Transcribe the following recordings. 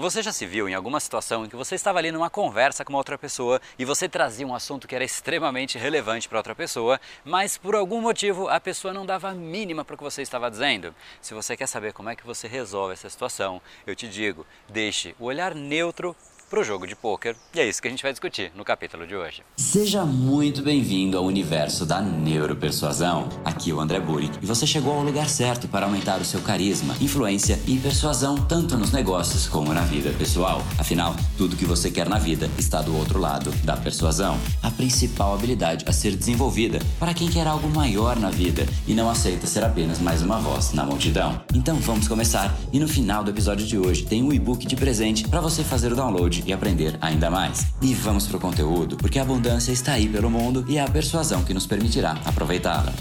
Você já se viu em alguma situação em que você estava ali numa conversa com uma outra pessoa e você trazia um assunto que era extremamente relevante para outra pessoa, mas por algum motivo a pessoa não dava a mínima para o que você estava dizendo? Se você quer saber como é que você resolve essa situação, eu te digo, deixe o olhar neutro para o jogo de pôquer. E é isso que a gente vai discutir no capítulo de hoje. Seja muito bem-vindo ao universo da neuropersuasão. Aqui é o André Burick e você chegou ao lugar certo para aumentar o seu carisma, influência e persuasão tanto nos negócios como na vida pessoal. Afinal, tudo que você quer na vida está do outro lado da persuasão, a principal habilidade a ser desenvolvida para quem quer algo maior na vida e não aceita ser apenas mais uma voz na multidão. Então vamos começar e no final do episódio de hoje tem um e-book de presente para você fazer o download e aprender ainda mais. E vamos pro conteúdo, porque a abundância está aí pelo mundo e é a persuasão que nos permitirá aproveitá-la.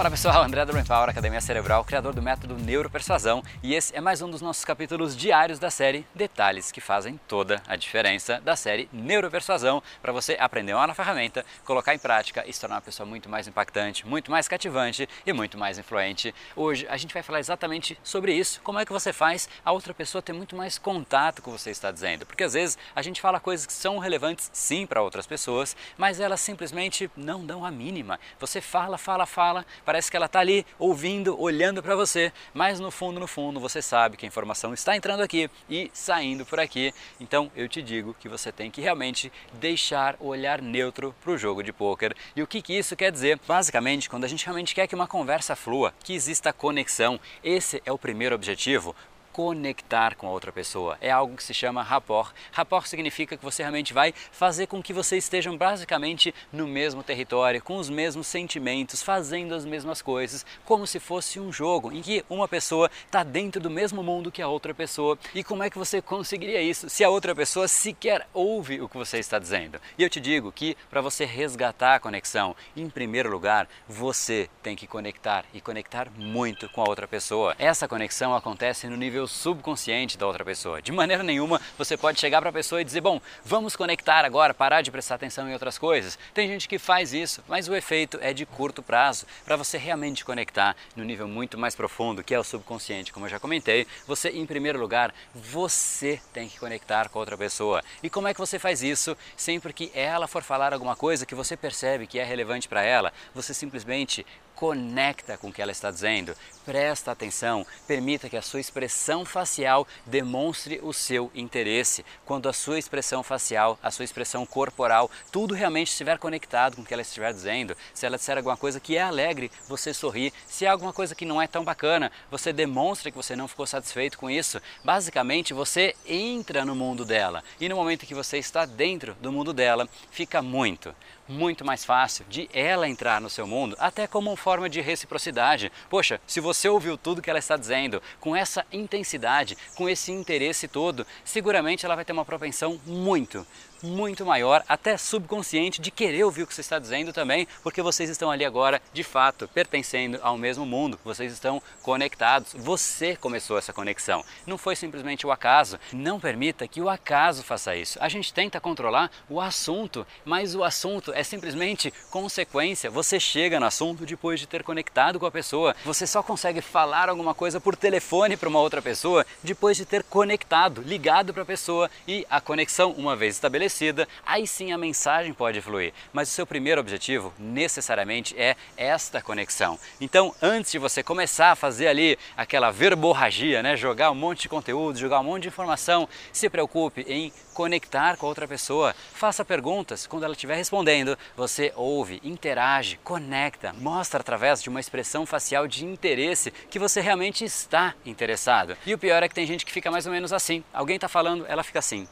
Fala pessoal, André do Brain Power, Academia Cerebral, criador do método Neuropersuasão, e esse é mais um dos nossos capítulos diários da série Detalhes que fazem toda a diferença da série Neuropersuasão, para você aprender uma nova ferramenta, colocar em prática e se tornar uma pessoa muito mais impactante, muito mais cativante e muito mais influente. Hoje a gente vai falar exatamente sobre isso, como é que você faz a outra pessoa ter muito mais contato com o que você está dizendo, porque às vezes a gente fala coisas que são relevantes sim para outras pessoas, mas elas simplesmente não dão a mínima. Você fala, fala, fala, parece que ela está ali ouvindo, olhando para você, mas no fundo, no fundo, você sabe que a informação está entrando aqui e saindo por aqui. Então eu te digo que você tem que realmente deixar o olhar neutro para o jogo de pôquer. E o que, que isso quer dizer? Basicamente, quando a gente realmente quer que uma conversa flua, que exista conexão, esse é o primeiro objetivo conectar com a outra pessoa. É algo que se chama rapport. Rapport significa que você realmente vai fazer com que vocês estejam basicamente no mesmo território, com os mesmos sentimentos, fazendo as mesmas coisas, como se fosse um jogo em que uma pessoa está dentro do mesmo mundo que a outra pessoa. E como é que você conseguiria isso se a outra pessoa sequer ouve o que você está dizendo? E eu te digo que para você resgatar a conexão, em primeiro lugar, você tem que conectar e conectar muito com a outra pessoa. Essa conexão acontece no nível subconsciente da outra pessoa. De maneira nenhuma você pode chegar para a pessoa e dizer: Bom, vamos conectar agora, parar de prestar atenção em outras coisas. Tem gente que faz isso, mas o efeito é de curto prazo. Para você realmente conectar no nível muito mais profundo, que é o subconsciente, como eu já comentei, você, em primeiro lugar, você tem que conectar com a outra pessoa. E como é que você faz isso? Sempre que ela for falar alguma coisa que você percebe que é relevante para ela, você simplesmente conecta com o que ela está dizendo, presta atenção, permita que a sua expressão facial demonstre o seu interesse. Quando a sua expressão facial, a sua expressão corporal, tudo realmente estiver conectado com o que ela estiver dizendo, se ela disser alguma coisa que é alegre, você sorri. Se há alguma coisa que não é tão bacana, você demonstra que você não ficou satisfeito com isso. Basicamente, você entra no mundo dela e no momento que você está dentro do mundo dela, fica muito, muito mais fácil de ela entrar no seu mundo, até como uma forma de reciprocidade. Poxa, se você ouviu tudo que ela está dizendo com essa intensidade, com esse interesse todo, seguramente ela vai ter uma propensão muito, muito maior, até subconsciente, de querer ouvir o que você está dizendo também, porque vocês estão ali agora, de fato, pertencendo ao mesmo mundo, vocês estão conectados, você começou essa conexão, não foi simplesmente o acaso. Não permita que o acaso faça isso. A gente tenta controlar o assunto, mas o assunto é simplesmente consequência. Você chega no assunto depois de ter conectado com a pessoa, você só consegue falar alguma coisa por telefone para uma outra pessoa depois de ter conectado, ligado para a pessoa e a conexão, uma vez estabelecida, aí sim a mensagem pode fluir. Mas o seu primeiro objetivo, necessariamente, é esta conexão. Então, antes de você começar a fazer ali aquela verborragia, né, jogar um monte de conteúdo, jogar um monte de informação, se preocupe em conectar com a outra pessoa. Faça perguntas. Quando ela estiver respondendo, você ouve, interage, conecta, mostra através de uma expressão facial de interesse que você realmente está interessado. E o pior é que tem gente que fica mais ou menos assim. Alguém está falando, ela fica assim.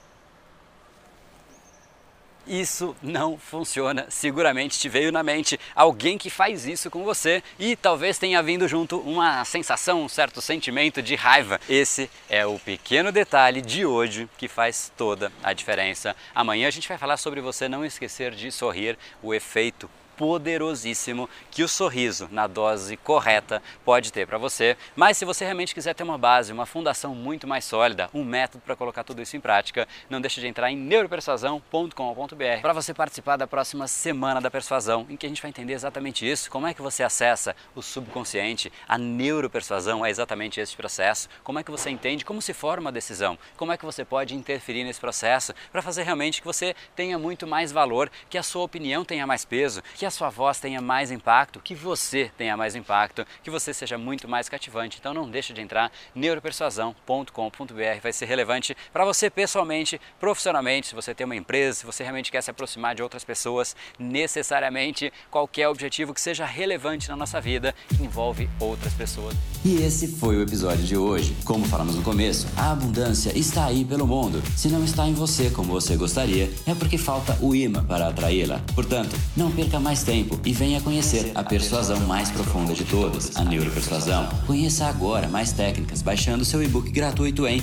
Isso não funciona. Seguramente te veio na mente alguém que faz isso com você e talvez tenha vindo junto uma sensação, um certo sentimento de raiva. Esse é o pequeno detalhe de hoje que faz toda a diferença. Amanhã a gente vai falar sobre você não esquecer de sorrir, o efeito poderosíssimo que o sorriso, na dose correta, pode ter para você. Mas se você realmente quiser ter uma base, uma fundação muito mais sólida, um método para colocar tudo isso em prática, não deixe de entrar em neuropersuasão.com.br para você participar da próxima semana da persuasão, em que a gente vai entender exatamente isso, como é que você acessa o subconsciente, a neuropersuasão é exatamente esse processo, como é que você entende como se forma a decisão, como é que você pode interferir nesse processo para fazer realmente que você tenha muito mais valor, que a sua opinião tenha mais peso, que a sua voz tenha mais impacto, que você tenha mais impacto, que você seja muito mais cativante. Então não deixe de entrar neuropersuasão.com.br, vai ser relevante para você pessoalmente, profissionalmente, se você tem uma empresa, se você realmente quer se aproximar de outras pessoas, necessariamente qualquer objetivo que seja relevante na nossa vida, envolve outras pessoas. E esse foi o episódio de hoje. Como falamos no começo, a abundância está aí pelo mundo. Se não está em você como você gostaria, é porque falta o imã para atraí-la. Portanto, não perca mais tempo e venha conhecer a persuasão mais profunda de todas, a neuropersuasão. Conheça agora mais técnicas baixando seu e-book gratuito em